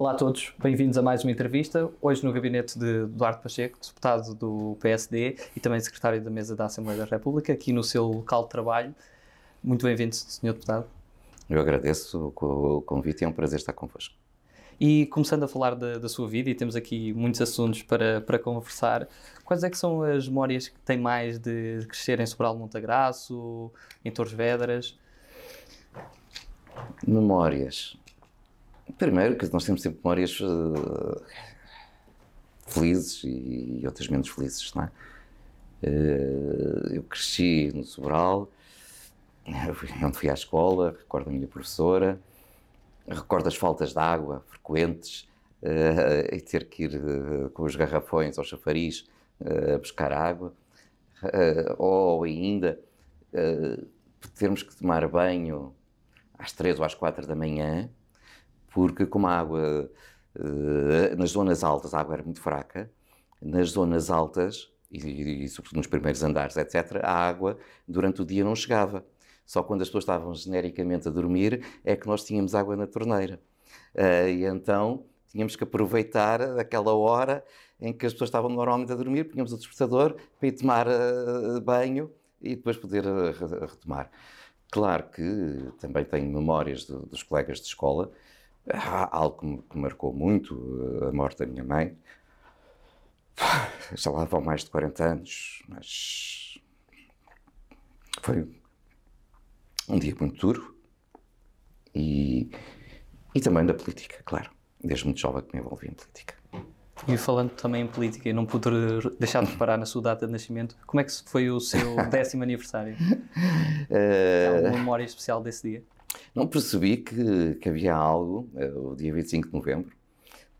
Olá a todos, bem-vindos a mais uma entrevista. Hoje no gabinete de Eduardo Pacheco, deputado do PSD e também secretário da mesa da Assembleia da República, aqui no seu local de trabalho. Muito bem-vindo, Sr. Deputado. Eu agradeço o convite e é um prazer estar convosco. E começando a falar da, da, sua vida, e temos aqui muitos assuntos para, para conversar, quais é que são as memórias que tem mais de crescer em Sobral Montagraço, em Torres Vedras? Memórias. Primeiro, que nós temos sempre memórias uh, felizes e, e, outras menos felizes, não é? Uh, eu cresci no Sobral, onde fui à escola, recordo a minha professora, recordo as faltas de água frequentes uh, e ter que ir com os garrafões ao chafariz a buscar água, ou ainda termos que tomar banho às três ou às quatro da manhã porque como a água, uh, nas zonas altas, a água era muito fraca, nas zonas altas, e, e, sobretudo nos primeiros andares, etc., a água durante o dia não chegava. Só quando as pessoas estavam genericamente a dormir é que nós tínhamos água na torneira. Uh, e então tínhamos que aproveitar aquela hora em que as pessoas estavam normalmente a dormir, tínhamos o despertador para ir tomar uh, banho e depois poder uh, retomar. Claro que também tenho memórias de, dos colegas de escola Há algo que me, que marcou muito, eh, a morte da minha mãe. Já lá vão mais de 40 anos, mas foi um dia muito duro e, e também da política, claro. Desde muito jovem que me envolvi em política. E falando também em política, e não pude deixar de reparar na sua data de nascimento, como é que foi o seu décimo aniversário? Uh... alguma memória especial desse dia? Não percebi que, que havia algo, eh, o dia 25 de novembro,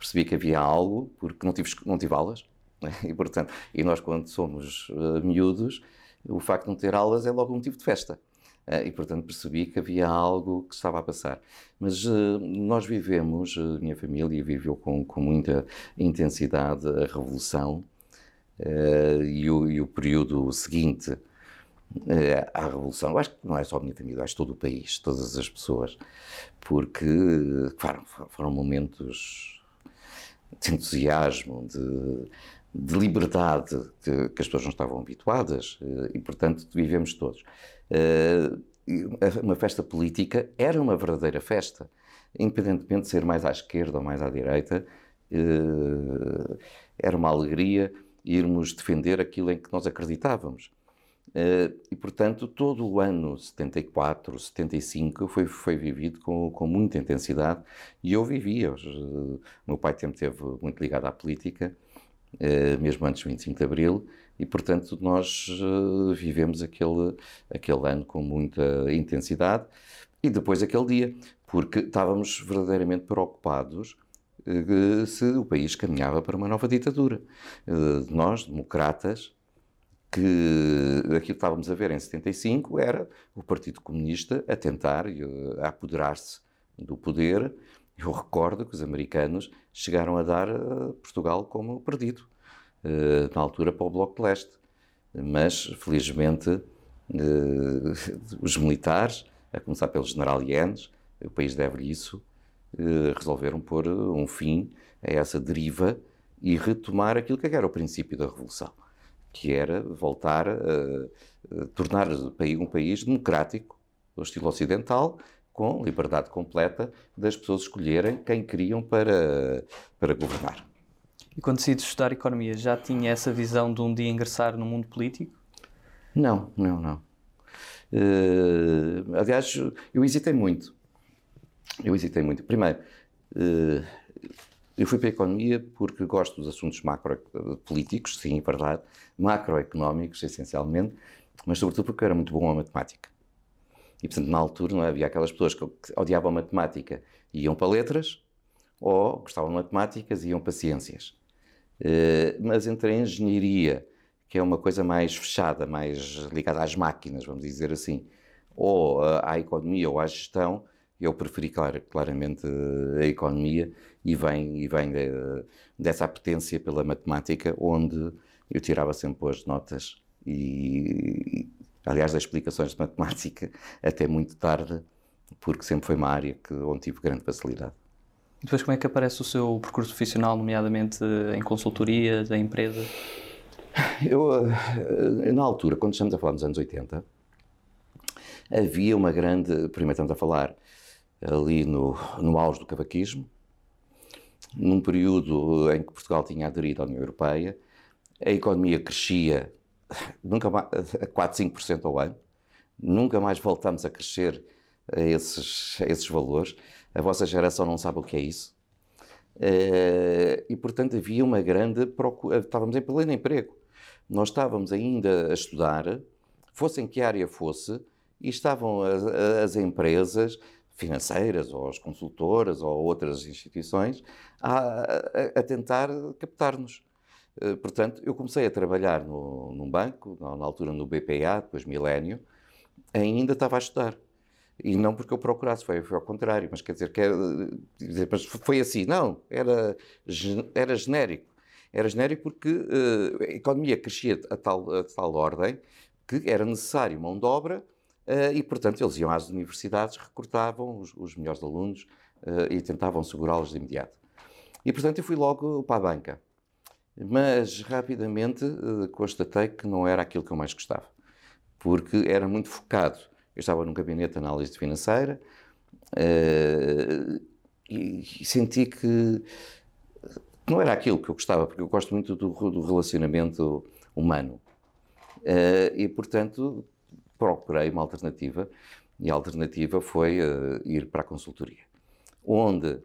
percebi que havia algo, porque não tive, não tive aulas, né? e portanto, e nós quando somos uh, miúdos, o facto de não ter aulas é logo um motivo de festa. Uh, e portanto percebi que havia algo que estava a passar. Mas uh, nós vivemos, a minha família viveu com, com muita intensidade a Revolução e o, e, o, período seguinte à Revolução. Eu acho que não é só a minha família, acho todo o país, todas as pessoas, porque claro, foram momentos de entusiasmo, de, de liberdade que, que, as pessoas não estavam habituadas eh, e, portanto, vivemos todos. Eh, uma festa política era uma verdadeira festa, independentemente de ser mais à esquerda ou mais à direita, eh, era uma alegria irmos defender aquilo em que nós acreditávamos. Uh, e, portanto, todo o ano 74, 75 foi, foi vivido com, com muita intensidade e eu vivia. Uh, meu pai sempre esteve muito ligado à política, uh, mesmo antes do 25 de Abril, e, portanto, nós vivemos aquele, aquele ano com muita intensidade e depois aquele dia, porque estávamos verdadeiramente preocupados se o país caminhava para uma nova ditadura. nós, democratas, que aquilo que estávamos a ver em 75 era o Partido Comunista a tentar uh, a apoderar-se do poder. Eu recordo que os americanos chegaram a dar uh, Portugal como perdido, uh, na altura para o Bloco de Leste. Mas, felizmente, os militares, a começar pelo general Yanes, o país deve-lhe isso, resolveram pôr um fim a essa deriva e retomar aquilo que era o princípio da Revolução que era voltar a, a tornar o país um país democrático, do estilo ocidental, com liberdade completa das pessoas escolherem quem queriam para, para governar. E quando decidi estudar economia, já tinha essa visão de um dia ingressar no mundo político? Não, não, não. Uh, aliás, eu hesitei muito. Eu hesitei muito. Primeiro, uh, eu fui para a economia porque gosto dos assuntos macro-políticos, sim, é verdade, macroeconómicos, essencialmente, mas sobretudo porque era muito bom a matemática. E, portanto, na altura não é? havia aquelas pessoas que odiavam matemática e iam para letras, ou gostavam de matemáticas e iam para ciências. Eh, mas entre a engenharia, que é uma coisa mais fechada, mais ligada às máquinas, vamos dizer assim, ou à economia ou à gestão, eu preferi clar, claramente a economia e vem, e vem de, dessa apetência pela matemática, onde eu tirava sempre boas notas e, aliás, das explicações de matemática até muito tarde, porque sempre foi uma área que, onde tive grande facilidade. Depois, como é que aparece o seu percurso profissional, nomeadamente em consultoria da empresa? Eu, na altura, quando estamos a falar dos anos 80, havia uma grande. Primeiro, estamos a falar ali no, no auge do cavaquismo, num período em que Portugal tinha aderido à União Europeia, a economia crescia nunca mais, a 4, 5% ao ano, nunca mais voltamos a crescer a esses, a esses valores. A vossa geração não sabe o que é isso. Eh, e, portanto, havia uma grande procura. Estávamos em pleno emprego. Nós estávamos ainda a estudar, fosse em que área fosse, e estavam as, as empresas financeiras, ou as consultoras, ou outras instituições, a, a, a tentar captar-nos. Eh, portanto, eu comecei a trabalhar no, num banco, na altura no BPA, depois Milênio, ainda estava a estudar. E não porque eu procurasse, foi, foi ao contrário, mas quer dizer, que era, mas foi assim, não, era, era genérico. Era genérico porque uh, a economia crescia a tal, a tal ordem que era necessário mão de obra e, portanto, eles iam às universidades, recrutavam os, os melhores alunos uh, e tentavam segurá-los de imediato. E, portanto, eu fui logo para a banca. Mas, rapidamente, constatei que não era aquilo que eu mais gostava, porque era muito focado eu estava num gabinete de análise financeira e, senti que não era aquilo que eu gostava, porque eu gosto muito do, do relacionamento humano. Uh, e, portanto, procurei uma alternativa e a alternativa foi uh, ir para a consultoria, onde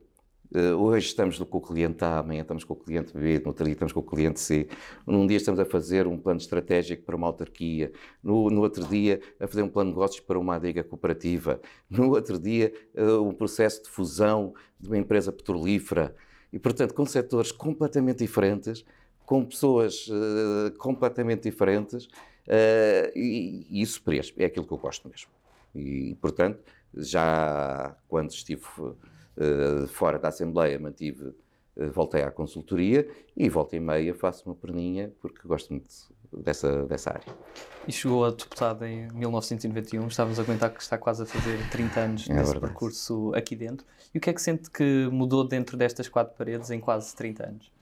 Uh, hoje estamos com o cliente A, amanhã estamos com o cliente B, no outro dia estamos com o cliente C. Num dia estamos a fazer um plano estratégico para uma autarquia, no, no outro dia a fazer um plano de negócios para uma adega cooperativa, no outro dia uh, um processo de fusão de uma empresa petrolífera. E, portanto, com setores completamente diferentes, com pessoas uh, completamente diferentes, e, e isso é aquilo que eu gosto mesmo. E, portanto, já quando estive eh, fora da Assembleia mantive, uh, voltei à consultoria e volta e meia faço uma perninha porque gosto muito dessa, dessa área. E chegou a deputado em 1991, estávamos a comentar que está quase a fazer 30 anos é desse verdade. percurso aqui dentro. E o que é que sente que mudou dentro destas quatro paredes em quase 30 anos?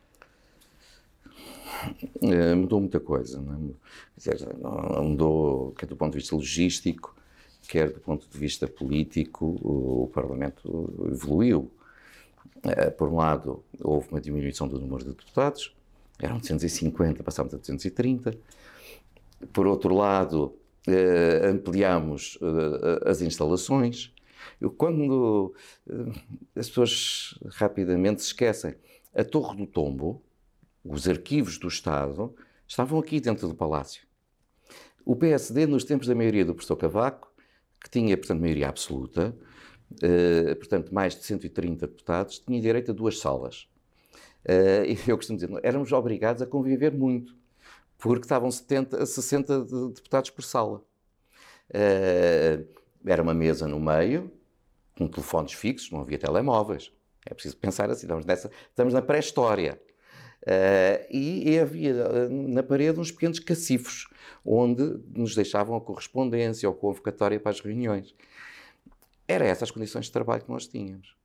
É, mudou muita coisa. Não é? Mudou, quer do ponto de vista logístico, quer do ponto de vista político, o, Parlamento evoluiu. Eh, por um lado, houve uma diminuição do número de deputados, eram 250, passámos a 230. Por outro lado, eh, ampliamos eh, as instalações. Quando as pessoas rapidamente se esquecem, a Torre do Tombo, os arquivos do Estado, estavam aqui dentro do Palácio. O PSD, nos tempos da maioria do professor Cavaco, que tinha, portanto, maioria absoluta, uh, portanto, mais de 130 deputados, tinha direito a duas salas. Uh, e eu costumo dizer, éramos obrigados a conviver muito, porque estavam 70, 60 deputados por sala. Uh, era uma mesa no meio, com telefones fixos, não havia telemóveis. É preciso pensar assim, estamos, nessa, estamos na pré-história. Uh, e, e, havia na parede uns pequenos cacifos, onde nos deixavam a correspondência ou convocatória para as reuniões. Era essas as condições de trabalho que nós tínhamos.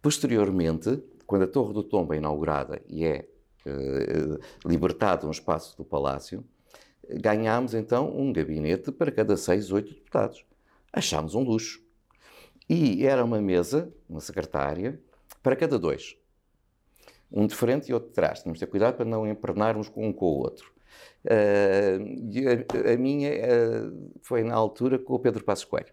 Posteriormente, quando a Torre do Tombo é inaugurada e é uh, libertado um espaço do Palácio, ganhámos então um gabinete para cada seis, oito deputados. Achámos um luxo. E era uma mesa, uma secretária, para cada dois um de frente e outro de trás. Tínhamos de ter cuidado para não empernarmos um com o outro. Uh, a, a, minha uh, foi na altura com o Pedro Passos Coelho.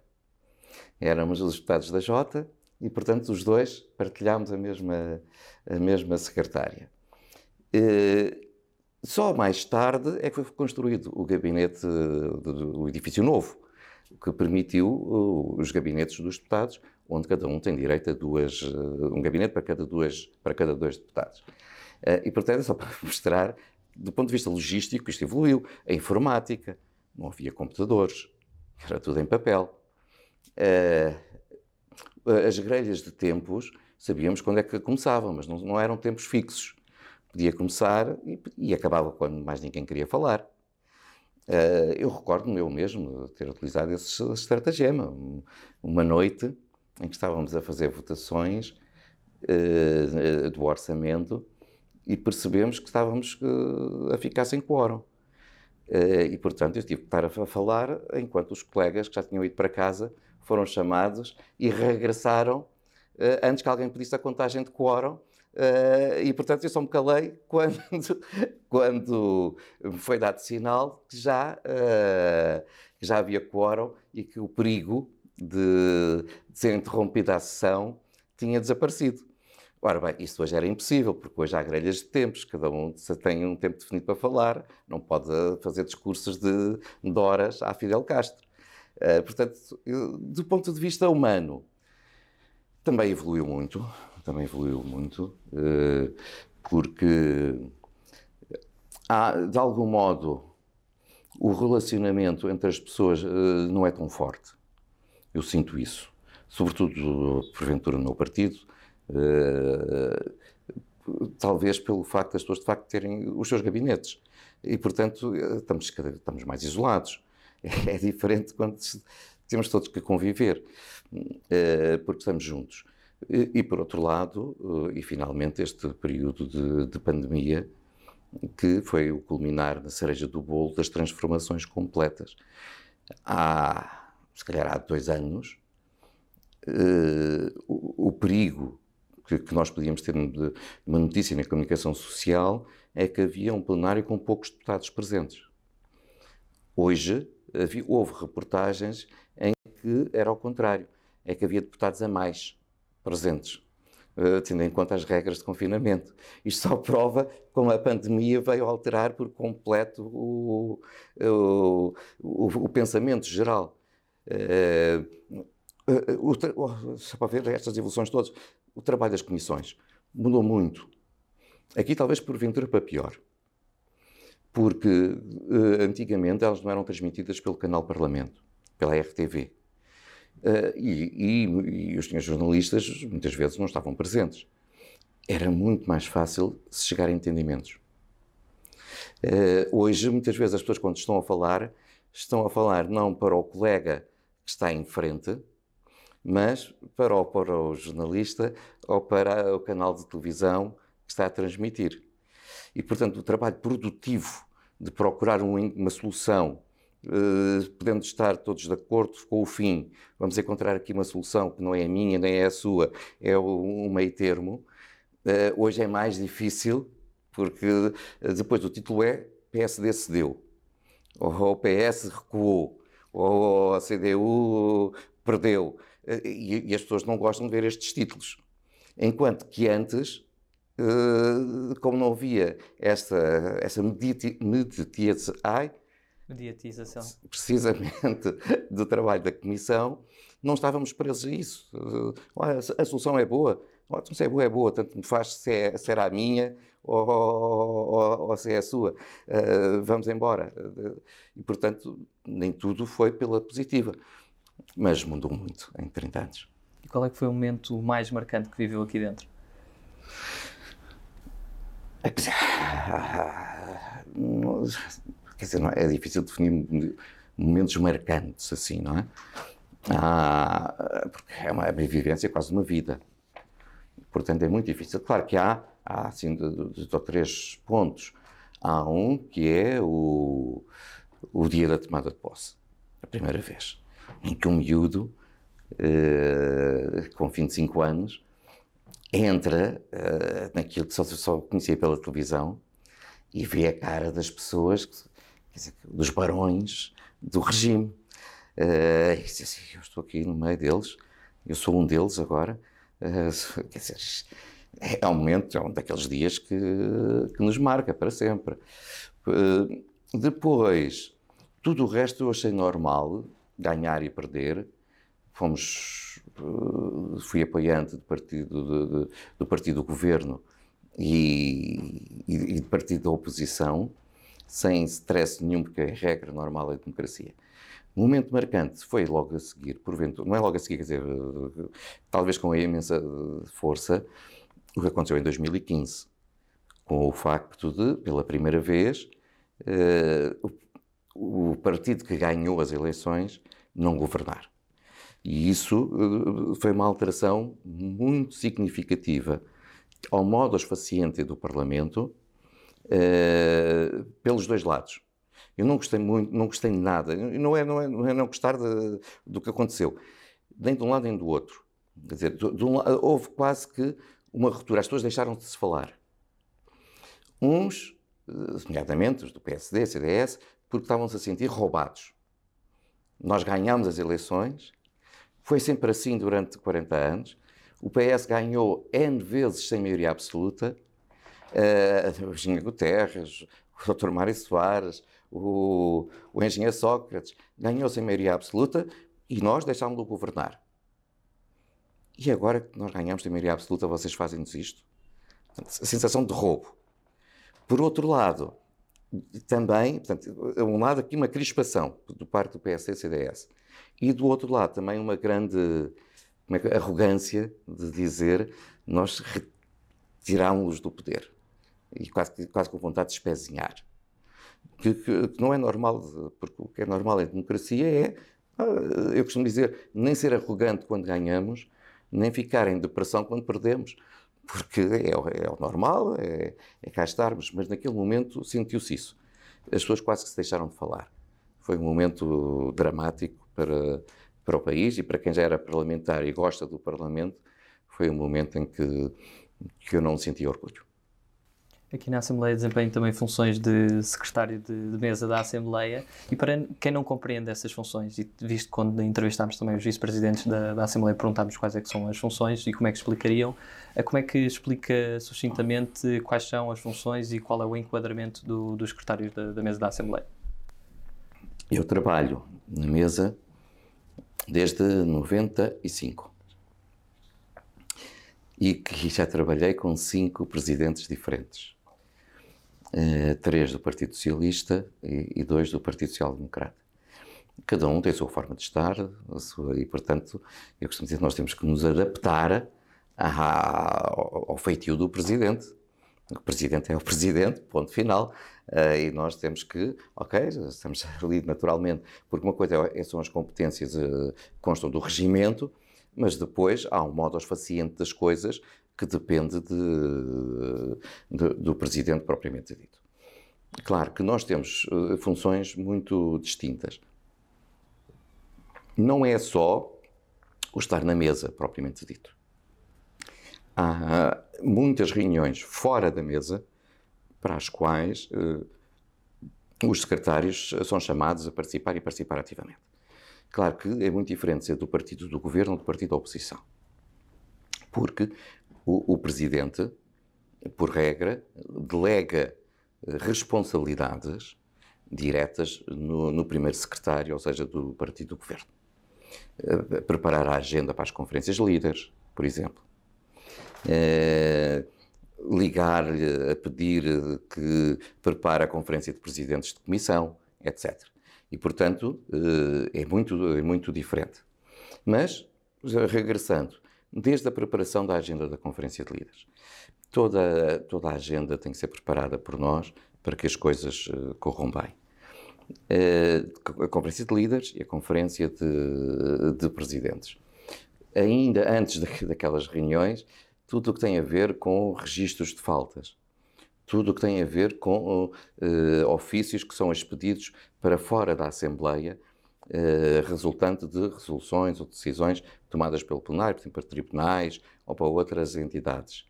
Éramos os deputados da Jota e, portanto, os dois partilhámos a mesma, a mesma secretária. Uh, só mais tarde é que foi construído o gabinete do edifício novo, que permitiu os gabinetes dos deputados onde cada um tem direito a duas, eh, um gabinete para cada, duas, para cada dois deputados. Eh, e, portanto, é só para mostrar, do ponto de vista logístico, isto evoluiu. A informática, não havia computadores, era tudo em papel. Eh, as grelhas de tempos, sabíamos quando é que começavam, mas não, eram tempos fixos. Podia começar e, e, acabava quando mais ninguém queria falar. eu recordo-me eu mesmo ter utilizado esse estratagema. Uma noite em que estávamos a fazer votações, uh, do orçamento e percebemos que estávamos uh, a ficar sem quórum. E, portanto, eu tive que estar a falar enquanto os colegas que já tinham ido para casa foram chamados e regressaram antes que alguém pedisse a contagem de quórum e portanto eu só me calei quando, quando foi dado sinal que já, que já havia quórum e que o perigo de, ser interrompida a sessão tinha desaparecido. Ora bem, isso hoje era impossível, porque hoje há grelhas de tempos, cada um tem um tempo definido para falar, não pode fazer discursos de, de horas à Fidel Castro. Uh, portanto, do ponto de vista humano, também evoluiu muito também evoluiu muito, eh, porque há, de algum modo, o relacionamento entre as pessoas eh, não é tão forte. Eu sinto isso. Sobretudo, porventura, no meu partido, eh, talvez pelo facto das pessoas, de facto, terem os seus gabinetes. E, portanto, estamos, estamos mais isolados. É diferente quando temos todos que conviver, porque estamos juntos. E, por outro lado, eh, e finalmente, este período de, de, pandemia, que foi o culminar da cereja do bolo das transformações completas. Há, se calhar há dois anos, uh, o, o, perigo que, que, nós podíamos ter de uma notícia na comunicação social é que havia um plenário com poucos deputados presentes. Hoje, havia, houve reportagens em que era ao contrário, é que havia deputados a mais presentes, uh, tendo em conta as regras de confinamento. Isto só prova como a pandemia veio alterar por completo o, o, o, o pensamento geral. Uh, uh, só para ver estas evoluções todas, o trabalho das comissões mudou muito. Aqui talvez porventura para pior. Porque antigamente elas não eram transmitidas pelo canal Parlamento, pela RTV. E, e, e, os senhores jornalistas muitas vezes não estavam presentes. Era muito mais fácil se chegar a entendimentos. Hoje, muitas vezes, as pessoas, quando estão a falar, estão a falar não para o colega está em frente, mas para para o jornalista ou para o canal de televisão que está a transmitir. E, portanto, o trabalho produtivo de procurar uma solução Uh, podendo estar todos de acordo com o fim, vamos encontrar aqui uma solução que não é a minha nem é a sua, é um meio termo. Uh, hoje é mais difícil, porque uh, depois o título é PSD cedeu, ou o PS recuou, ou a CDU perdeu. E, e, as pessoas não gostam de ver estes títulos. Enquanto que antes, como não havia esta, essa mediatização, ai, mediatização. Precisamente do trabalho da Comissão, não estávamos presos a isso. a solução é boa. Então, se é boa, é boa, tanto me faz se, é, se era a minha ou, ou, ou, se é a sua. Uh, vamos embora. E, portanto, nem tudo foi pela positiva. Mas mudou muito em 30 anos. E qual é que foi o momento mais marcante que viveu aqui dentro? quer dizer, é, é difícil definir momentos marcantes assim, não é? Ah, porque é uma, é uma vivência, é quase uma vida. Portanto, é muito difícil. Claro que há, há assim, dois ou três pontos. Há um que é o, o dia da tomada de posse, a primeira vez, em que um miúdo uh, com 25 anos entra uh, naquilo que só, só conhecia pela televisão e vê a cara das pessoas dizer, dos barões do regime. Uh, e disse assim, eu estou aqui no meio deles, eu sou um deles agora. Uh, quer dizer, é um momento, é um daqueles dias que, que nos marca para sempre. Uh, depois, tudo o resto eu achei normal, ganhar e perder. Fomos, uh, fui apoiante do partido, de, de, do partido do governo e, e, e do partido da oposição sem stress nenhum, porque é regra normal da democracia. Um momento marcante foi logo a seguir, porventura, não é logo a seguir, quer dizer, talvez com a imensa força, o que aconteceu em 2015, com o facto de, pela primeira vez, uh, o, o partido que ganhou as eleições não governar. E isso uh, foi uma alteração muito significativa ao modus faciente do Parlamento pelos dois lados. Eu não gostei muito, não gostei de nada. Não é não, é, não, é não gostar de, do que aconteceu, nem de um lado nem do outro. Quer dizer, de, de um, houve quase que uma ruptura. As pessoas deixaram de se falar. Uns, eh, nomeadamente os do PSD, CDS, porque estavam-se a sentir roubados. Nós ganhámos as eleições, foi sempre assim durante 40 anos. O PS ganhou N vezes sem maioria absoluta. Uh, engenheiro Guterres, o Dr. Mário Soares, o, o engenheiro Sócrates, ganhou sem maioria absoluta e nós deixámos-lo governar. E agora que nós ganhamos sem maioria absoluta, vocês fazem-nos isto? a sensação de roubo. Por outro lado, também, portanto, a um lado aqui uma crispação do parte do PSD e CDS. E do outro lado também uma grande arrogância de dizer nós retirámos-los do poder. E quase, quase com vontade de espezinhar. Que, que, que, não é normal, porque o que é normal em democracia é, ah, eu costumo dizer, nem ser arrogante quando ganhamos, nem ficar em depressão quando perdemos porque é, é o normal, é, é cá estarmos, mas naquele momento sentiu-se isso. As pessoas quase que se deixaram de falar. Foi um momento dramático para, para o país e para quem já era parlamentar e gosta do Parlamento, foi um momento em que, que eu não senti orgulho. Aqui na Assembleia desempenho também funções de secretário de, de, mesa da Assembleia e para quem não compreende essas funções, e visto quando entrevistámos também os vice-presidentes da, da, Assembleia perguntámos quais é são as funções e como é que explicariam, eh, como é que explica sucintamente quais são as funções e qual é o enquadramento do, dos secretários da, da mesa da Assembleia? Eu trabalho na mesa desde 95 e que já trabalhei com cinco presidentes diferentes. Uh, três do Partido Socialista e, dois do Partido Social Democrata. Cada um tem a sua forma de estar sua, e, portanto, eu costumo dizer que nós temos que nos adaptar ao, ao feitio do Presidente. O Presidente é o Presidente, ponto final, uh, e nós temos que, ok, estamos ali naturalmente, porque uma coisa é, são as competências uh, que constam do regimento, mas depois há um modo faciente das coisas que depende de, de, do presidente propriamente dito. Claro que nós temos uh, funções muito distintas. Não é só o estar na mesa propriamente dito. Há muitas reuniões fora da mesa para as quais uh, os secretários são chamados a participar e participar ativamente. Claro que é muito diferente ser do partido do governo ou do partido da oposição. Porque o, o presidente, por regra, delega eh, responsabilidades diretas no, no, primeiro secretário, ou seja, do partido do governo. Eh, preparar a agenda para as conferências líderes, por exemplo. É, Ligar-lhe a pedir que prepare a conferência de presidentes de comissão, etc. E, portanto, eh, é muito, é muito diferente. Mas, regressando, desde a preparação da agenda da Conferência de Líderes, toda, toda a agenda tem que ser preparada por nós para que as coisas eh, corram bem. Eh, a Conferência de Líderes e a Conferência de, de Presidentes. Ainda antes daquelas reuniões, tudo o que tem a ver com registros de faltas tudo o que tem a ver com uh, ofícios que são expedidos para fora da Assembleia, uh, resultante de resoluções ou decisões tomadas pelo plenário, por exemplo, para tribunais ou para outras entidades.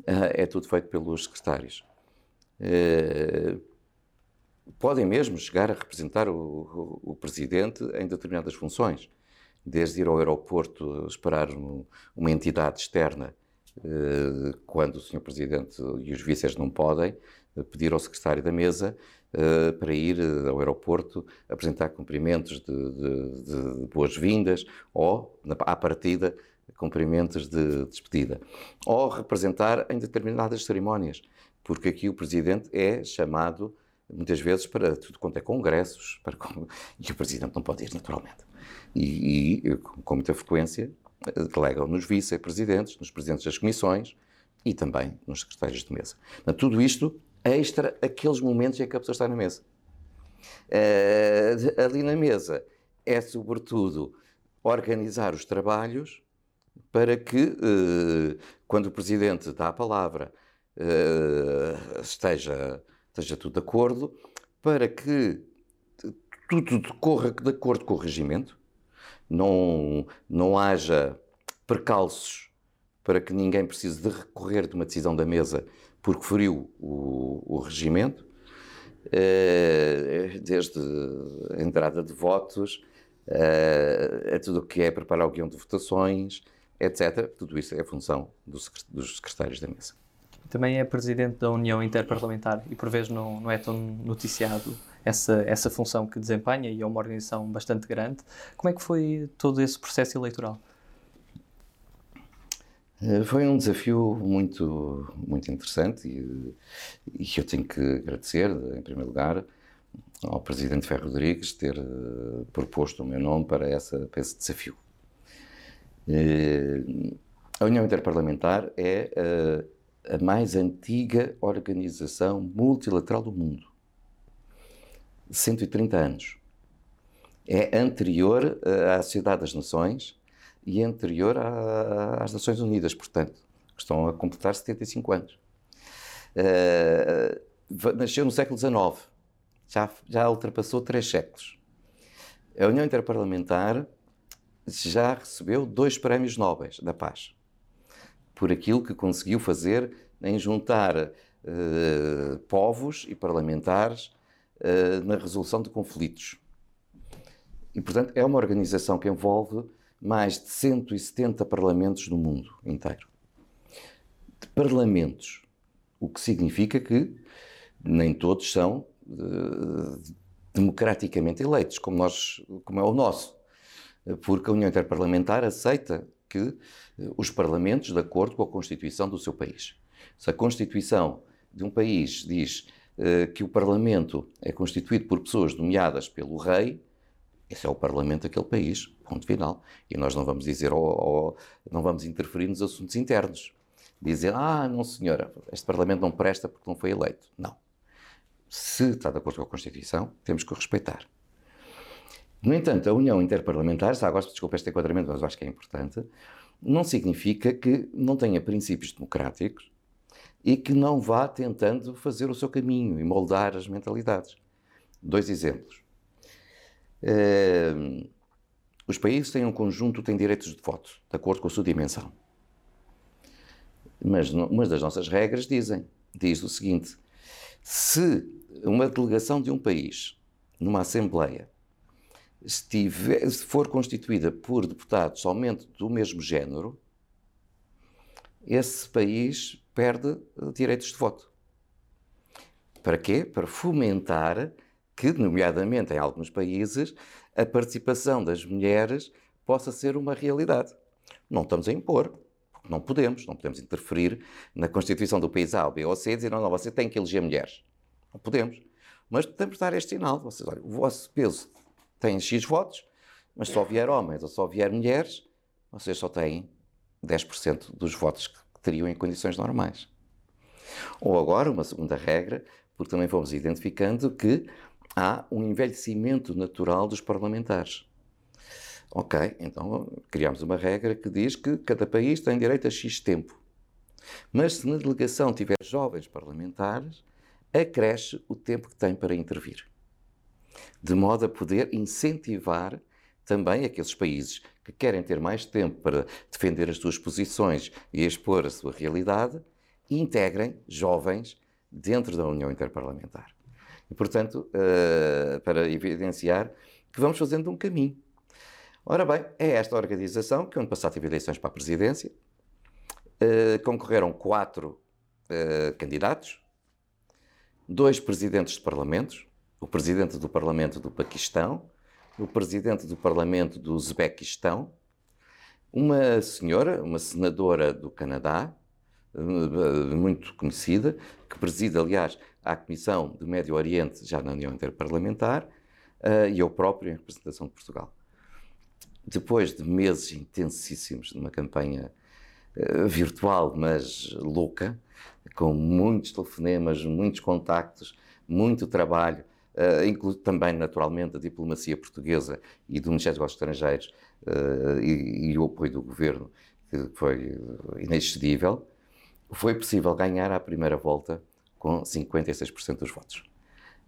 Uh, é tudo feito pelos secretários. podem mesmo chegar a representar o, o, o, Presidente em determinadas funções, desde ir ao aeroporto esperar um, uma entidade externa eh, quando o Sr. Presidente e os vices não podem, eh, pedir ao secretário da mesa eh, para ir ao aeroporto apresentar cumprimentos de, de, de boas-vindas ou, à partida, cumprimentos de despedida. Ou representar em determinadas cerimónias, porque aqui o Presidente é chamado muitas vezes para tudo quanto é congressos, para... e o Presidente não pode ir naturalmente. E, e com muita frequência delegam nos vice-presidentes, nos presidentes das comissões e também nos secretários de mesa. Mas tudo isto extra aqueles momentos em que a pessoa está na mesa. Uh, ali na mesa é sobretudo organizar os trabalhos para que, quando o Presidente dá a palavra, esteja, esteja tudo de acordo, para que tudo decorra de acordo com o regimento, não, não haja percalços para que ninguém precise de recorrer de uma decisão da mesa porque feriu o, o regimento, eh, desde a entrada de votos, eh, a tudo o que é preparar o guião de votações, etc. Tudo isso é função dos secretários da mesa. Também é presidente da União Interparlamentar e por vezes não, não é tão noticiado essa, essa função que desempenha e é uma organização bastante grande. Como é que foi todo esse processo eleitoral? Eh, foi um desafio muito, muito interessante e, e eu tenho que agradecer, em primeiro lugar, ao Presidente Ferro Rodrigues ter uh, proposto o meu nome para, essa, para esse desafio. Uh, a União Interparlamentar é uh, a mais antiga organização multilateral do mundo. 130 anos. É anterior à Sociedade das Nações e anterior à, às Nações Unidas, portanto, que estão a completar 75 anos. Uh, nasceu no século XIX, já, já ultrapassou três séculos. A União Interparlamentar já recebeu dois prémios Nobel da Paz por aquilo que conseguiu fazer em juntar uh, povos e parlamentares uh, na resolução de conflitos. E, portanto, é uma organização que envolve mais de 170 parlamentos no mundo inteiro. De parlamentos, o que significa que nem todos são uh, democraticamente eleitos, como, nós, como é o nosso, porque a União Interparlamentar aceita que uh, os parlamentos, de acordo com a Constituição do seu país. Se a Constituição de um país diz uh, que o Parlamento é constituído por pessoas nomeadas pelo rei, esse é o Parlamento daquele país, ponto final. E nós não vamos dizer, ou, não vamos interferir nos assuntos internos. Dizer, ah, não senhora, este Parlamento não presta porque não foi eleito. Não. Se está de acordo com a Constituição, temos que o respeitar. No entanto, a União Interparlamentar, já agora desculpa este enquadramento, mas acho que é importante, não significa que não tenha princípios democráticos e que não vá tentando fazer o seu caminho e moldar as mentalidades. Dois exemplos. Uh, os países têm um conjunto, têm direitos de voto, de acordo com a sua dimensão. Mas uma das nossas regras dizem, diz o seguinte, se uma delegação de um país, numa Assembleia, estiver, se for constituída por deputados somente do mesmo género, esse país perde direitos de voto. Para quê? Para fomentar que, nomeadamente em alguns países, a participação das mulheres possa ser uma realidade. Não estamos a impor, porque não podemos, não podemos interferir na Constituição do país A, B ou C e dizer, não, não, você tem que eleger mulheres. Não podemos. Mas podemos dar este sinal. Vocês, olha, o vosso peso tem X votos, mas só vier homens ou só vier mulheres, vocês só têm 10% dos votos que teriam em condições normais. Ou agora, uma segunda regra, porque também fomos identificando que há um envelhecimento natural dos parlamentares. Ok, então criamos uma regra que diz que cada país tem direito a X tempo. Mas se na delegação tiver jovens parlamentares, acresce o tempo que tem para intervir. De modo a poder incentivar também aqueles países que querem ter mais tempo para defender as suas posições e expor a sua realidade, integrem jovens dentro da União Interparlamentar. E, portanto, uh, para evidenciar que vamos fazendo um caminho. Ora bem, é esta organização que, ano passado, teve eleições para a presidência. Uh, concorreram quatro uh, candidatos, dois presidentes de parlamentos, o presidente do Parlamento do Paquistão, o presidente do Parlamento do Uzbequistão, uma senhora, uma senadora do Canadá, muito conhecida, que preside, aliás, à Comissão do Médio Oriente, já na União Interparlamentar, uh, e eu próprio em representação de Portugal. Depois de meses intensíssimos de uma campanha uh, virtual, mas louca, com muitos telefonemas, muitos contactos, muito trabalho, uh, também, naturalmente, a diplomacia portuguesa e do Ministério dos Estrangeiros, uh, e, e, o apoio do governo, que foi inexcedível, foi possível ganhar à primeira volta com 56% dos votos.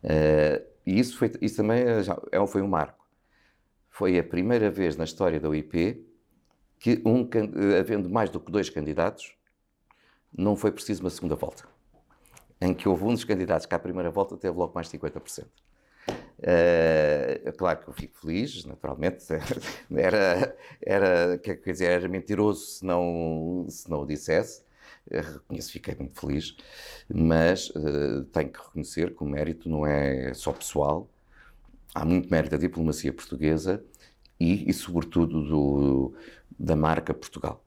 Uh, e isso, isso também já, é, foi um marco. Foi a primeira vez na história da UIP que, um, havendo mais do que dois candidatos, não foi preciso uma segunda volta. Em que houve um dos candidatos que à primeira volta teve logo mais de 50%. Uh, claro que eu fico feliz, naturalmente. Era, era, quer dizer, era mentiroso se não, se não o dissesse. Reconheço, fiquei muito feliz, mas uh, tenho que reconhecer que o mérito não é só pessoal. Há muito mérito da diplomacia portuguesa e, e sobretudo, do, da marca Portugal.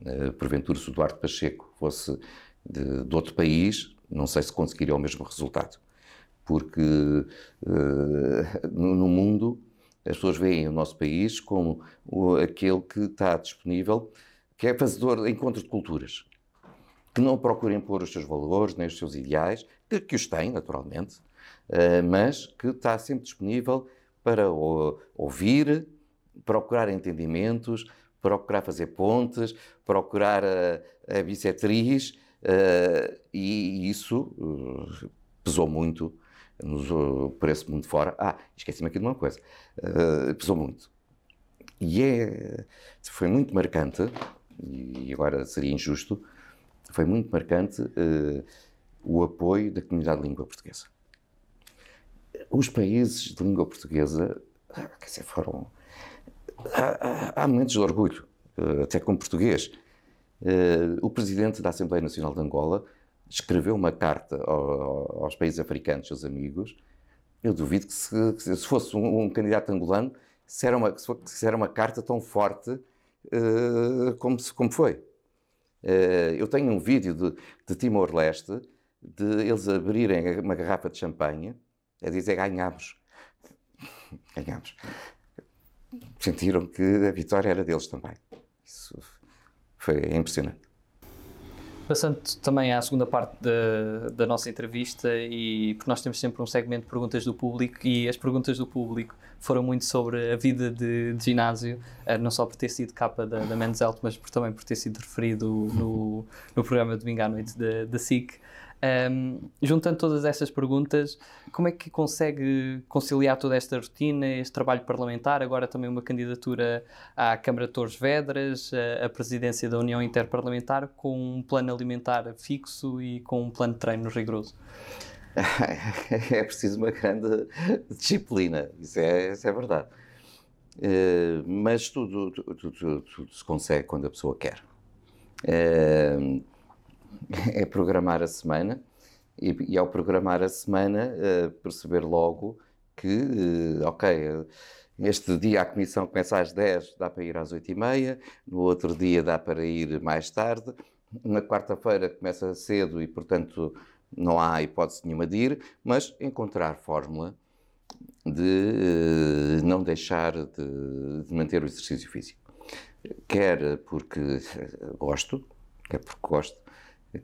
Uh, porventura, se o Duarte Pacheco fosse de, de outro país, não sei se conseguiria o mesmo resultado porque uh, no, no, mundo as pessoas veem o nosso país como o, aquele que está disponível, que é fazedor de encontros de culturas, que não procura impor os seus valores nem os seus ideais, que, que os tem, naturalmente, uh, mas que está sempre disponível para ouvir, procurar entendimentos, procurar fazer pontes, procurar a, a bissetriz, uh, e isso pesou muito nos, por esse mundo fora. Ah, esqueci-me aqui de uma coisa. Uh, pesou muito. E é, foi muito marcante, e agora seria injusto, foi muito marcante uh, o apoio da comunidade de língua portuguesa. Os países de língua portuguesa, ah, quer dizer, foram. Há, há momentos de orgulho, uh, até com português. o presidente da Assembleia Nacional de Angola escreveu uma carta ao, aos países africanos, seus amigos, eu duvido que se, que se fosse um, um, candidato angolano, se era uma, se era uma carta tão forte uh, como, como foi. Uh, eu tenho um vídeo de, de Timor-Leste, de eles abrirem uma garrafa de champanhe, a dizer ganhamos. ganhamos. Sentiram que a vitória era deles também. Isso foi impressionante. Passando também à segunda parte da, da nossa entrevista, e porque nós temos sempre um segmento de perguntas do público, e as perguntas do público foram muito sobre a vida de, de ginásio, eh, não só por ter sido capa da, da Men's Health, mas por, também por ter sido referido no, no programa Domingo à Noite da, da SIC. Um, juntando todas essas perguntas, como é que consegue conciliar toda esta rotina, este trabalho parlamentar, agora também uma candidatura à Câmara de Torres Vedras, a, a presidência da União Interparlamentar, com um plano alimentar fixo e com um plano de treino rigoroso? É preciso uma grande disciplina, isso é, isso é verdade. Uh, mas tudo, tudo, tudo, tudo, se consegue quando a pessoa quer. Uh, é programar a semana e, e ao programar a semana uh, perceber logo que, uh, ok, este dia a comissão começa às 10, dá para ir às 8 e meia, no outro dia dá para ir mais tarde, na quarta-feira começa cedo e, portanto, não há hipótese nenhuma de ir, mas encontrar fórmula de uh, não deixar de, de manter o exercício físico. Quer porque gosto, quer porque gosto,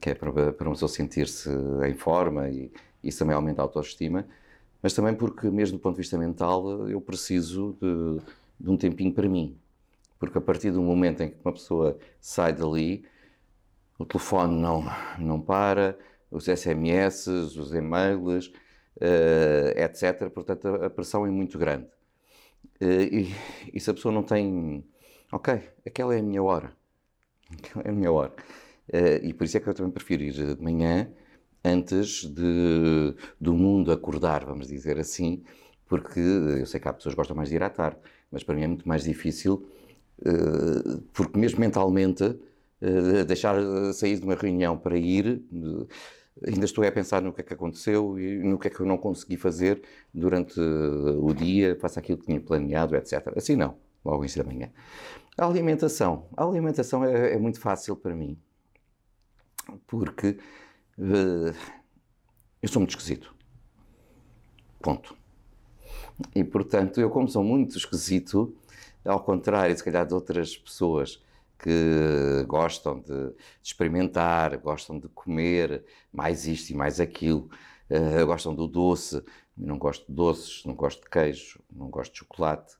que é para, para uma pessoa sentir-se em forma e isso também aumenta a autoestima, mas também porque, mesmo do ponto de vista mental, eu preciso de, de um tempinho para mim. Porque a partir do momento em que uma pessoa sai dali, o telefone não, não para, os SMS, os e-mails, uh, etc. Portanto, a, a, pressão é muito grande. Uh, e, e se a pessoa não tem. Ok, aquela é a minha hora. Aquela é a minha hora. Uh, e por isso é que eu também prefiro ir de manhã antes de, do mundo acordar, vamos dizer assim, porque eu sei que há pessoas que gostam mais de ir à tarde, mas para mim é muito mais difícil, uh, porque mesmo mentalmente, uh, deixar sair de uma reunião para ir, ainda estou a pensar no que é que aconteceu e no que é que eu não consegui fazer durante o dia, faça aquilo que tinha planeado, etc. Assim não, logo em da manhã. A alimentação. A alimentação é, é muito fácil para mim porque uh, eu sou muito esquisito. Ponto. E portanto, eu, como sou muito esquisito, ao contrário, se calhar, de outras pessoas que gostam de, experimentar, gostam de comer mais isto e mais aquilo, uh, gostam do doce. Não gosto de doces, não gosto de queijo, não gosto de chocolate.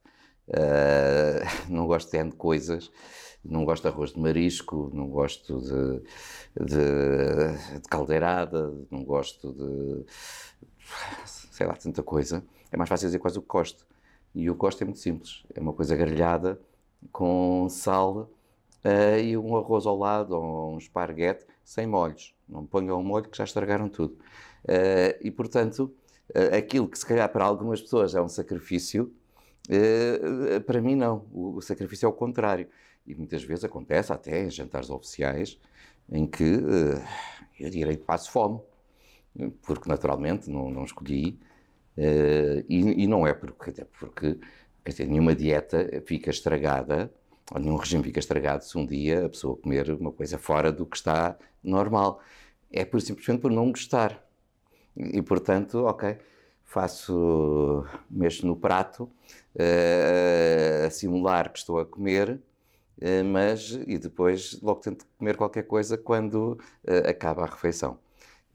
Uh, não gosto de N coisas, não gosto de arroz de marisco, não gosto de, de, de caldeirada, não gosto de. sei lá, tanta coisa. É mais fácil dizer quase o que gosto. E o gosto é muito simples: é uma coisa grelhada com sal uh, e um arroz ao lado ou um esparguete sem molhos. Não ponham um molho que já estragaram tudo. Uh, e portanto, uh, aquilo que se calhar para algumas pessoas é um sacrifício, para mim não. O, o sacrifício é o contrário. E muitas vezes acontece, até em jantares oficiais, em que eu direi que passo fome, porque naturalmente não, não escolhi. E, e, não é porque, porque quer dizer, nenhuma dieta fica estragada ou nenhum regime fica estragado se um dia a pessoa comer uma coisa fora do que está normal. É por simplesmente por não gostar. E, portanto, ok, faço, mexo no prato, uh, a simular que estou a comer, uh, mas, e depois logo tento comer qualquer coisa quando uh, acaba a refeição.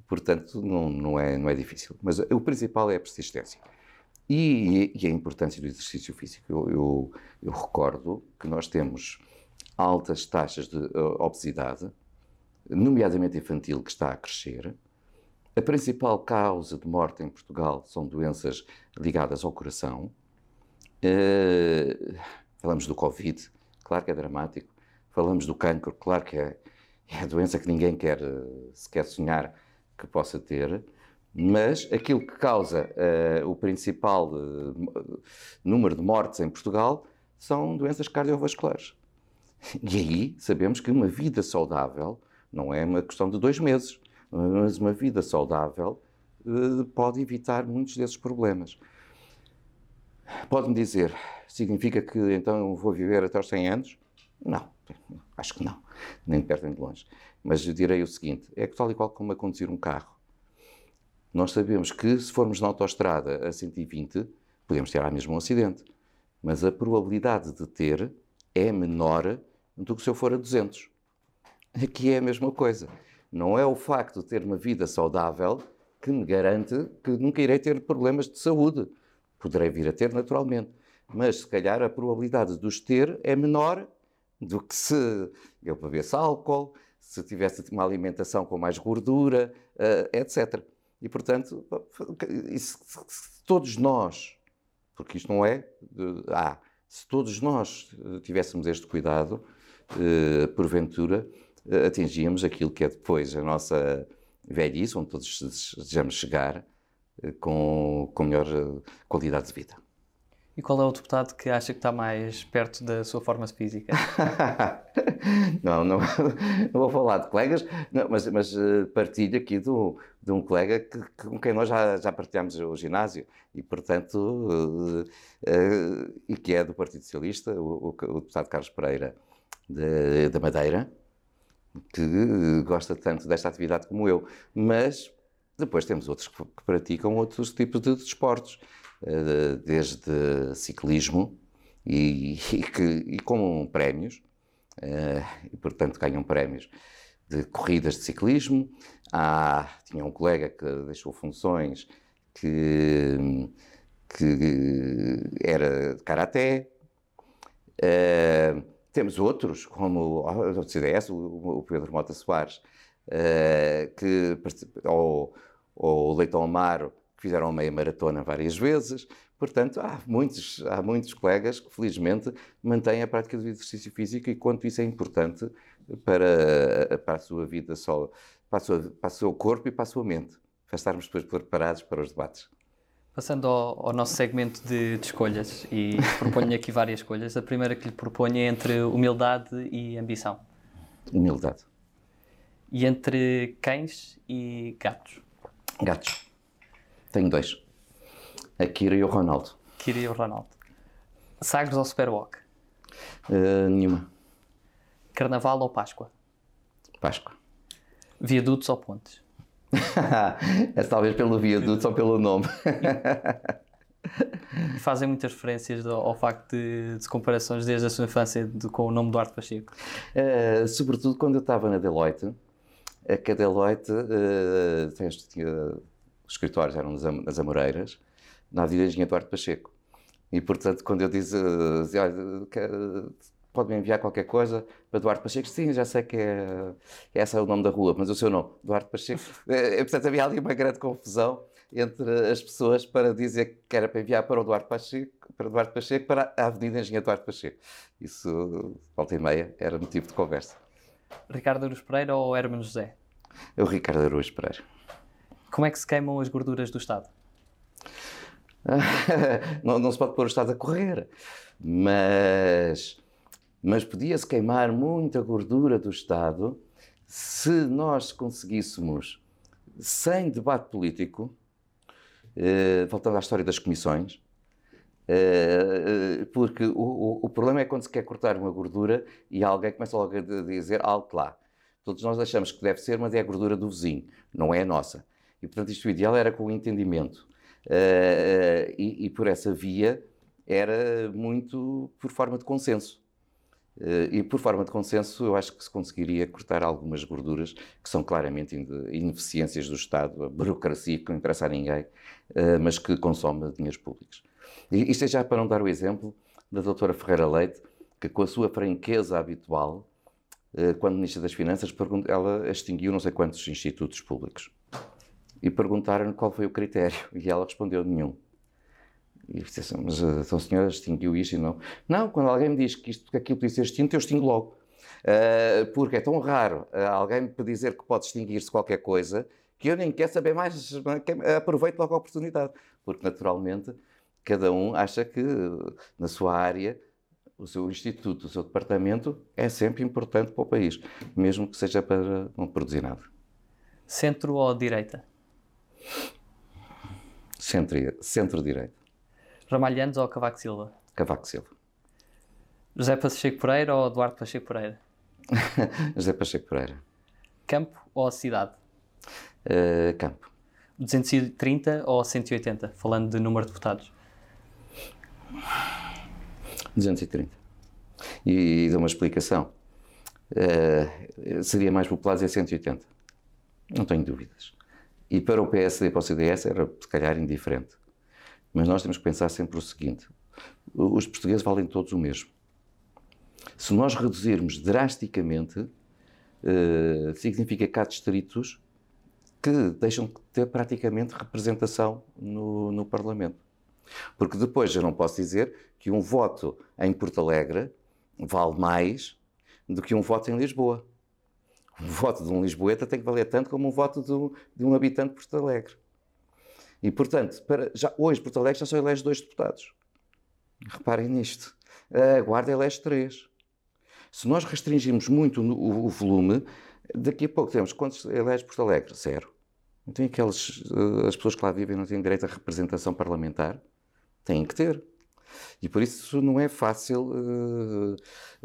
Portanto, não, não, é, não é difícil. Mas o principal é a persistência. E, e a importância do exercício físico. Eu, eu, eu, recordo que nós temos altas taxas de uh, obesidade, nomeadamente infantil, que está a crescer. A principal causa de morte em Portugal são doenças ligadas ao coração. Uh, falamos do Covid, claro que é dramático. Falamos do cancro, claro que é, é a doença que ninguém quer uh, sequer sonhar que possa ter. Mas aquilo que causa uh, o principal uh, número de mortes em Portugal são doenças cardiovasculares. E aí sabemos que uma vida saudável não é uma questão de dois meses, mas uma vida saudável uh, pode evitar muitos desses problemas. Pode-me dizer, significa que então vou viver até aos 100 anos? Não, acho que não, nem de perto nem de longe. Mas direi o seguinte: é que tal e qual como a conduzir um carro. Nós sabemos que se formos na autoestrada a 120, podemos ter lá mesmo um acidente. Mas a probabilidade de ter é menor do que se eu for a 200. Aqui é a mesma coisa. Não é o facto de ter uma vida saudável que me garante que nunca irei ter problemas de saúde. Poderei vir a ter naturalmente. Mas se calhar a probabilidade de os ter é menor do que se eu bebesse álcool, se tivesse uma alimentação com mais gordura, uh, etc. E, portanto, se, todos nós, porque isto não é. Ah, se todos nós eh, tivéssemos este cuidado, eh, porventura eh, atingíamos aquilo que é depois a nossa velhice, onde todos desejamos chegar, com, com melhor qualidade de vida. E qual é o deputado que acha que está mais perto da sua forma física? não, não, não, vou falar de colegas, não, mas, mas uh, partilho aqui do, de um colega que, com quem nós já, já partilhamos o ginásio e, portanto, uh, uh, e que é do Partido Socialista, o, o, o deputado Carlos Pereira da Madeira, que gosta tanto desta atividade como eu, mas depois temos outros que, praticam outros tipos de desportos. De eh, desde ciclismo e, e, que, e com prémios, eh, e portanto ganham prémios de corridas de ciclismo. Há, tinha um colega que deixou funções que, que era de karaté. Uh, temos outros, como o CDS, o Pedro Mota Soares, uh, que, ou, ou o Leitão Amaro, que fizeram meia maratona várias vezes. Portanto, há muitos, há muitos colegas que, felizmente, mantêm a prática do exercício físico e quanto isso é importante para, para a sua vida, só, para, sua, para o seu corpo e para a sua mente, para estarmos depois preparados para os debates. Passando ao, ao nosso segmento de, de escolhas, e proponho aqui várias escolhas. A primeira que lhe proponho é entre humildade e ambição. Humildade. E entre cães e gatos? Gatos. Tenho dois. A Kira e o Ronaldo. Kira e o Ronaldo. Sagres ou Superwalk? Uh, nenhuma. Carnaval ou Páscoa? Páscoa. Viadutos ou pontes? é talvez pelo viaduto ou pelo nome. e fazem muitas referências ao, facto de, de, comparações desde a sua infância de, com o nome do Arte Pacheco. Uh, sobretudo quando eu estava na Deloitte, a que a Deloitte uh, tinha os escritórios eram nas Amoreiras, na Avenida Engenheiro Eduardo Pacheco. E, portanto, quando eu disse, olha, pode-me enviar qualquer coisa para Duarte Pacheco, sim, já sei que é, esse é o nome da rua, mas o seu nome, Duarte Pacheco. É, portanto, havia ali uma grande confusão entre as pessoas para dizer que era para enviar para o Duarte Pacheco, para Duarte Pacheco, para a Avenida Engenheiro Duarte Pacheco. Isso, volta e meia, era motivo de conversa. Ricardo Aruz Pereira ou Hermano José? É o Ricardo Aruz Pereira. Como é que se queimam as gorduras do Estado? não, não, se pode pôr o Estado a correr, mas, mas podia-se queimar muita gordura do Estado se nós conseguíssemos, sem debate político, eh, voltando à história das comissões, porque o, o, problema é quando se quer cortar uma gordura e alguém começa logo a dizer alto lá. Todos nós achamos que deve ser, mas é a gordura do vizinho, não é a nossa. E, portanto, isto o ideal era com o entendimento. Uh, e, e, por essa via era muito por forma de consenso. E por forma de consenso, eu acho que se conseguiria cortar algumas gorduras que são claramente ineficiências do Estado, a burocracia que não interessa a ninguém, mas que consome dinheiros públicos. E isto é já para não dar o exemplo da doutora Ferreira Leite, que com a sua franqueza habitual, quando Ministra das Finanças, ela extinguiu não sei quantos institutos públicos e perguntaram qual foi o critério e ela respondeu nenhum. E eu disse assim, mas eh, então a senhora extinguiu isto e não? Não, quando alguém me diz que, isto, que aquilo podia ser extinto, eu extingo logo. Uh, porque é tão raro uh, alguém me dizer que pode extinguir-se qualquer coisa que eu nem quero saber mais, aproveito logo a oportunidade. Porque, naturalmente, cada um acha que na sua área o seu instituto, o seu departamento é sempre importante para o país, mesmo que seja para não produzir nada. Centro ou direita? Centro-direita. Centro Ramalhantes ou Cavaco Silva? Cavaco Silva. José Pacheco Pereira ou Eduardo Pacheco Pereira? José Pacheco Pereira. Campo ou cidade? Uh, campo. 230 ou 180, falando de número de deputados? 230. E, e dou uma explicação. Uh, seria mais popular dizer 180. Não tenho dúvidas. E para o PSD e para o CDS era, se calhar, indiferente. Mas nós temos que pensar sempre o seguinte: os portugueses valem todos o mesmo. Se nós reduzirmos drasticamente, uh, significa que há distritos que deixam de ter praticamente representação no, no Parlamento. Porque depois eu não posso dizer que um voto em Porto Alegre vale mais do que um voto em Lisboa um voto de um Lisboeta tem que valer tanto como um voto de um, habitante de Porto Alegre. E, portanto, para, já, hoje Porto Alegre já só elege dois deputados. Reparem nisto. A Guarda elege três. Se nós restringirmos muito o, o volume, daqui a pouco temos quantos elege Porto Alegre? Zero. Então aquelas, eh, as pessoas que lá vivem não têm direito à representação parlamentar? Têm que ter. E por isso não é fácil. Uh,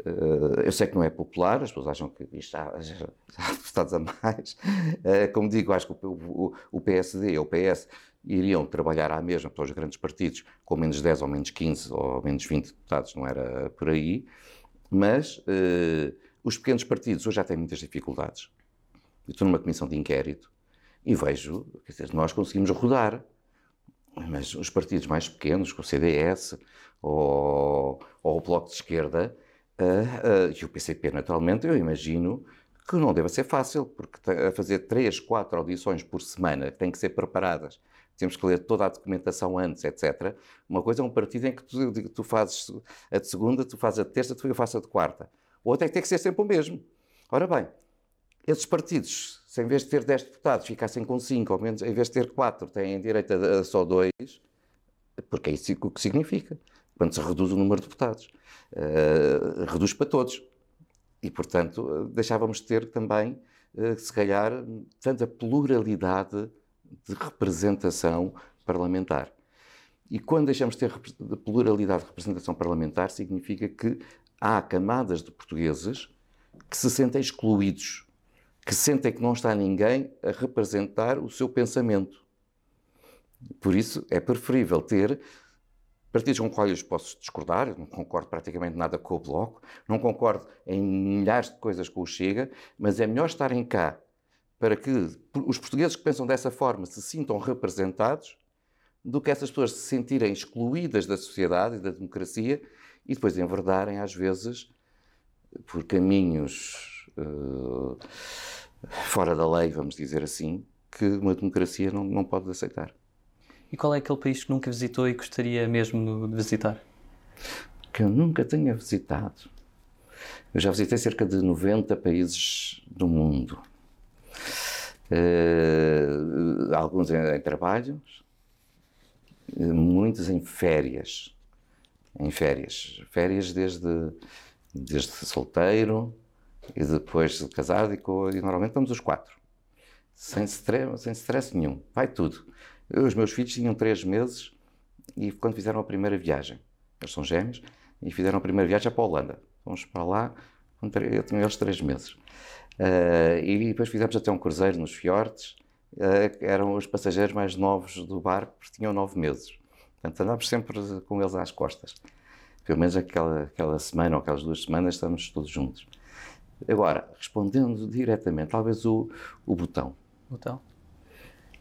uh, eu sei que não é popular, as pessoas acham que isto há deputados a mais. Uh, como digo, acho que o, o, o PSD ou o PS iriam trabalhar à mesma para os grandes partidos, com menos 10 ou menos 15 ou menos 20 deputados, não era por aí. Mas os pequenos partidos hoje já têm muitas dificuldades. Eu estou numa comissão de inquérito e vejo, quer dizer, nós conseguimos rodar mas os partidos mais pequenos, como o CDS ou, ou o Bloco de Esquerda uh, uh, e o PCP, naturalmente, eu imagino que não deve ser fácil, porque fazer três, quatro audições por semana, que têm que ser preparadas, temos que ler toda a documentação antes, etc. Uma coisa é um partido em que tu, tu fazes a de segunda, tu fazes a de terça, tu faço a de quarta. O outro é que tem que ser sempre o mesmo. Ora bem, esses partidos, se em vez de ter 10 deputados ficassem com 5, ou menos, em vez de ter 4, têm direito a só 2, porque é isso o que significa. Quando se reduz o número de deputados, uh, reduz para todos. E, portanto, deixávamos de ter também, uh, se calhar, tanta pluralidade de representação parlamentar. E quando deixamos de ter pluralidade de representação parlamentar, significa que há camadas de portugueses que se sentem excluídos que sentem que não está ninguém a representar o seu pensamento. Por isso, é preferível ter partidos com quais eu posso discordar, não concordo praticamente nada com o Bloco, não concordo em milhares de coisas com o Chega, mas é melhor estarem cá para que os portugueses que pensam dessa forma se sintam representados do que essas pessoas se sentirem excluídas da sociedade e da democracia e depois enverdarem, às vezes, por caminhos uh, fora da lei, vamos dizer assim, que uma democracia não, não pode aceitar. E qual é aquele país que nunca visitou e gostaria mesmo de visitar? Que eu nunca tenha visitado. Eu já visitei cerca de 90 países do mundo. Uh, alguns em, em trabalhos, muitos em férias. Em férias. Férias desde, desde solteiro e depois casado e, com, e normalmente estamos os quatro. Sem stress, sem stress nenhum. Vai tudo. Eu, os meus filhos tinham três meses e quando fizeram a primeira viagem, eles são gêmeos, e fizeram a primeira viagem para a Holanda. Fomos para lá, eu tinha eles três meses. Uh, e depois fizemos até um cruzeiro nos fiordes. Uh, eram os passageiros mais novos do barco, porque tinham nove meses. Portanto, andámos sempre com eles às costas. Pelo menos aquela, aquela semana ou aquelas duas semanas estamos todos juntos. Agora, respondendo diretamente, talvez o, o botão. Botão.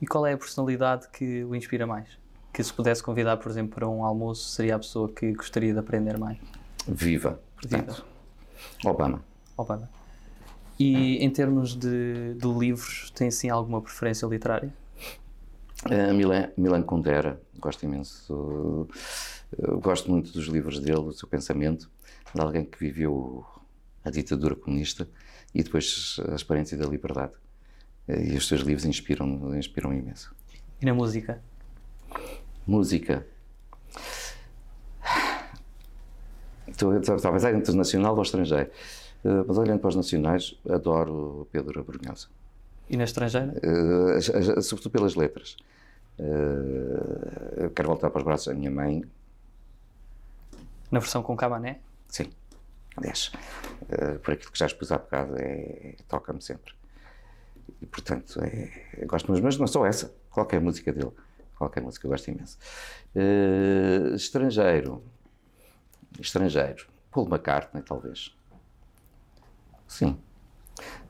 E qual é a personalidade que o inspira mais? Que se pudesse convidar, por exemplo, para um almoço, seria a pessoa que gostaria de aprender mais? Viva. Portanto, Viva. Obama. Obama. E em termos de, de livros, tem assim alguma preferência literária? Uh, Milan, Milan Kundera, gosto imenso. Uh, gosto muito dos livros dele, do seu pensamento, de alguém que viveu a ditadura comunista e depois a experiência da liberdade. E os seus livros inspiram, inspiram imenso. E na música? Música. A pensar internacional ou estrangeiro. Uh, mas olhando para os nacionais, adoro Pedro Abrunhosa. E na estrangeira? Uh, sobretudo pelas letras. Uh, quero voltar para os braços da minha mãe. Na versão com Cabané? Sim. Aliás, uh, por aquilo que já expus há bocado, é, toca-me sempre. E, portanto, é, gosto mesmo, mas não só essa. Qualquer música dele. Qualquer música eu gosto imenso. Uh, estrangeiro. Estrangeiro. Paul McCartney, talvez. Sim.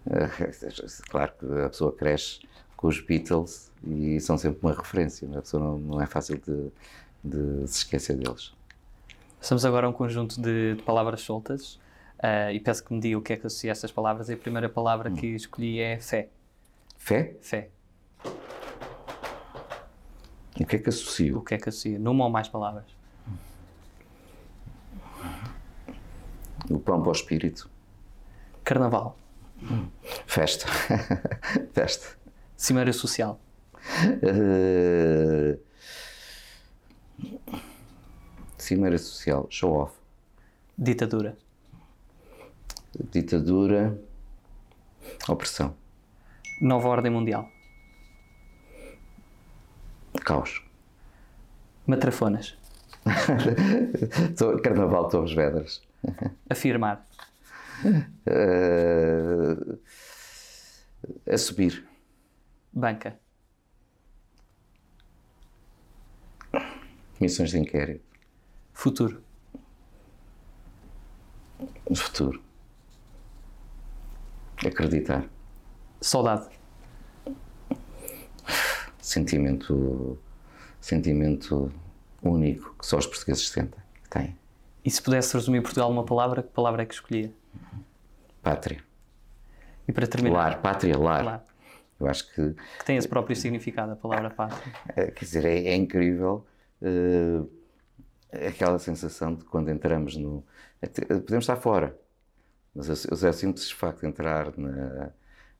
claro que a pessoa cresce com os Beatles e são sempre uma referência, a pessoa não, não é fácil de, de, se esquecer deles. Estamos agora a um conjunto de, de palavras soltas uh, e peço que me diga o que é que associa a estas palavras e a primeira palavra hum. que escolhi é fé. Fé? Fé. O que é que associo? O que é que associa? Numa ou mais palavras? O pão para o espírito. Carnaval. Festa. Festa. Cimeira social. Uh, cimeira social. Show off. Ditadura. Ditadura. Opressão. Nova ordem mundial. Caos. Matrafonas. Carnaval Torres Vedras. Afirmar. Uh, a subir. Banca. Comissões de inquérito. Futuro. Futuro. Acreditar. Saudade. Sentimento. Sentimento único que só os portugueses sentem. Têm. E se pudesse resumir Portugal numa palavra, que palavra é que escolhia? Pátria. E para terminar? Lar, pátria, lar. lar. Eu acho que. Que tem esse próprio significado, a palavra pátria. É, quer dizer, é, é incrível uh, aquela sensação de quando entramos no. Podemos estar fora, mas eu, eu sinto o facto de entrar na,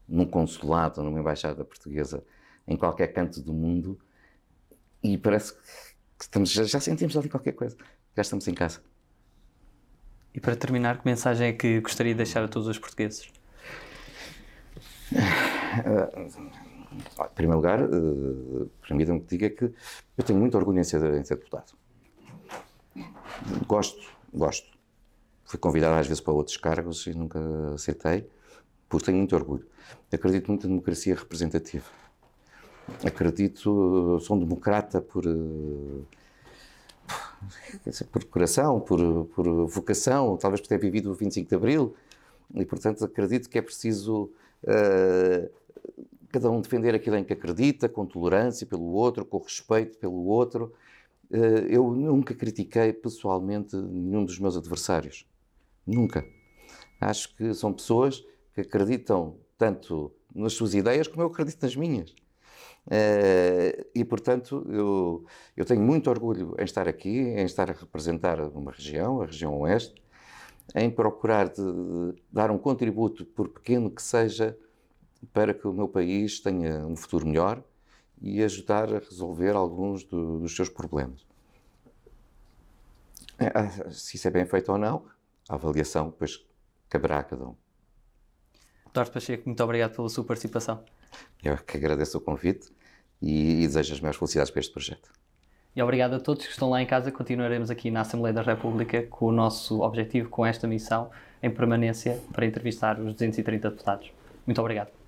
num consulado ou numa embaixada portuguesa em qualquer canto do mundo e parece que estamos, já, já sentimos ali qualquer coisa, já estamos em casa. E para terminar, que mensagem é que gostaria de deixar a todos os portugueses? Uh, em primeiro lugar, uh, permitam-me que diga que eu tenho muito orgulho em ser, em ser deputado. Gosto, gosto. Fui convidado às vezes para outros cargos e nunca aceitei, porque tenho muito orgulho. Acredito muito na democracia representativa. Acredito, sou um democrata por, por coração, por, por vocação, talvez por ter vivido o 25 de Abril, e portanto acredito que é preciso uh, cada um defender aquilo em que acredita, com tolerância pelo outro, com respeito pelo outro. Eh, eu nunca critiquei pessoalmente nenhum dos meus adversários. Nunca. Acho que são pessoas que acreditam tanto nas suas ideias como eu acredito nas minhas. Uh, e, portanto, eu, eu tenho muito orgulho em estar aqui, em estar a representar uma região, a região Oeste, em procurar de, de dar um contributo, por pequeno que seja, para que o meu país tenha um futuro melhor e ajudar a resolver alguns do, dos seus problemas. Eh, se isso é bem feito ou não, a avaliação depois caberá a cada um. Eduardo Pacheco, muito obrigado pela sua participação. Eu que agradeço o convite e, e desejo as maiores felicidades para este projeto. E obrigado a todos que estão lá em casa. Continuaremos aqui na Assembleia da República com o nosso objetivo, com esta missão em permanência para entrevistar os 230 deputados. Muito obrigado.